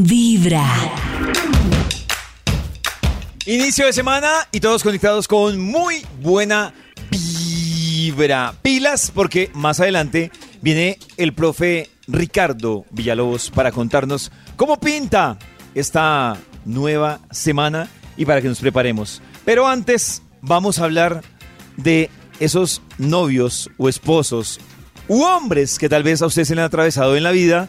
Vibra. Inicio de semana y todos conectados con muy buena vibra. Pilas porque más adelante viene el profe Ricardo Villalobos para contarnos cómo pinta esta nueva semana y para que nos preparemos. Pero antes vamos a hablar de esos novios o esposos u hombres que tal vez a ustedes se le han atravesado en la vida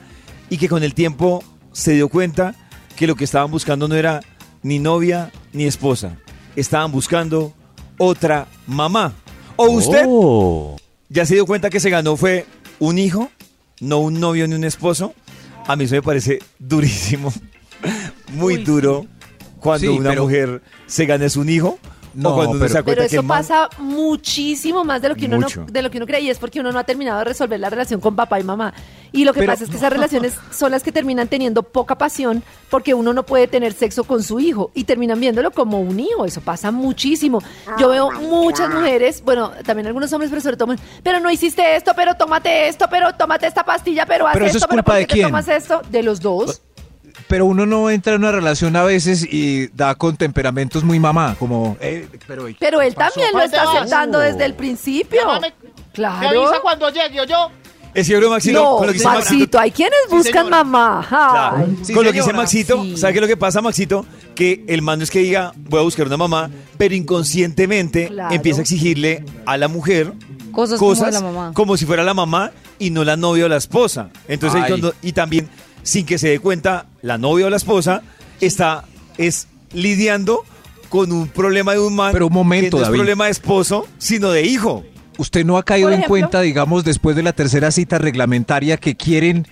y que con el tiempo se dio cuenta que lo que estaban buscando no era ni novia ni esposa. Estaban buscando otra mamá. ¿O usted Oh. ya se dio cuenta que se ganó fue un hijo, no un novio ni un esposo? A mí eso me parece durísimo. Muy Uy, duro cuando Sí, una pero- mujer se gana es un hijo. No, o cuando uno pero- se da cuenta Pero que eso el man- pasa muchísimo más de lo que uno Mucho. no, de lo que uno cree y es porque uno no ha terminado de resolver la relación con papá y mamá. Y lo que Pero- pasa es que esas relaciones son las que terminan teniendo poca pasión porque uno no puede tener sexo con su hijo y terminan viéndolo como un hijo. Eso pasa muchísimo. Yo veo muchas mujeres, bueno, también algunos hombres, pero sobre todo, pero no hiciste esto, pero tómate esto, pero tómate esta pastilla, pero haz Pero eso esto, es pero culpa ¿por de qué te quién? tomas esto? De los dos. Pero uno no entra en una relación a veces y da con temperamentos muy mamá, como... eh, pero, Pero él también lo ¿Para está aceptando desde el principio. Llámame. Me Claro. avisa cuando llegue yo. Es creo, Maxito, No, con lo que dice Maxito, hay quienes buscan mamá. Claro. Ay. Sí, Con lo que dice. Maxito, Sí. ¿sabe qué es lo que pasa, Maxito? Que el man no es que diga, voy a buscar una mamá, pero inconscientemente Claro. empieza a exigirle a la mujer Cosas como de la mamá. como si fuera la mamá y no la novia o la esposa. Entonces, cuando- y también, sin que se dé cuenta, la novia o la esposa está es lidiando con un problema de un man Pero un momento, que no es David. problema de esposo, sino de hijo. Usted no ha caído en cuenta, digamos, después de la tercera cita reglamentaria que quieren,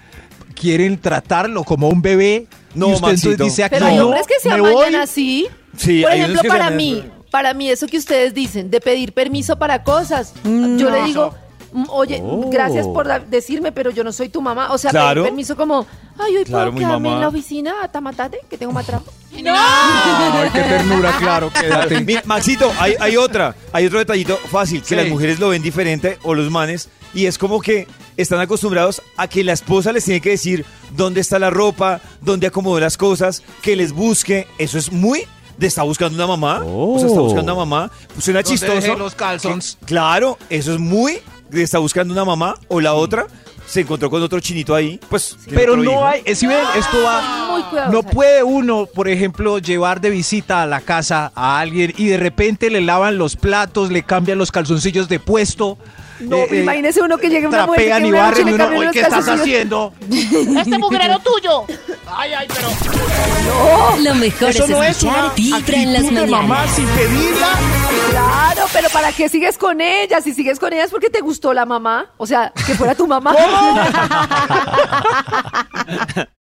quieren tratarlo como un bebé. No, y usted entonces dice aquí, Pero hay no, hombres que se amañan así. Sí, Por ejemplo, para mí, para mí eso que ustedes dicen de pedir permiso para cosas, yo le digo, mm, oye, Oh. gracias por da- decirme, pero yo no soy tu mamá. O sea, Claro. pedir permiso como, ay, hoy Claro, puedo quedarme mamá. en la oficina a tamatate, que tengo más trabajo. Ay, qué ternura, claro, quédate. Mira, Maxito, hay, hay otra, hay otro detallito fácil, que Sí. las mujeres lo ven diferente o los manes, y es como que están acostumbrados a que la esposa les tiene que decir dónde está la ropa, dónde acomodó las cosas, que les busque. Eso es muy de está buscando una mamá. O sea, está Oh. buscando una mamá. Pues suena ¿Dónde chistoso. los calzones? Claro, eso es muy está buscando una mamá o la otra se encontró con otro chinito ahí. Pues, Pero no hijo. hay, eh, si ven, esto va... Muy cuidadosa. No puede uno, por ejemplo, llevar de visita a la casa a alguien y de repente le lavan los platos, le cambian los calzoncillos de puesto. No, eh, eh, imagínese uno que llegue una mujer que trapean y una noche barren y uno, cambien "Oye, los ¿qué estás calzoncillos". haciendo? Este mugrero tuyo. Ay, ay, pero. Lo mejor Eso es no es escuchar una Vibra en las de mamá mañanas. sin pedirla. Claro, pero ¿para qué sigues con ella? Si sigues con ella es porque te gustó la mamá. O sea, que fuera tu mamá.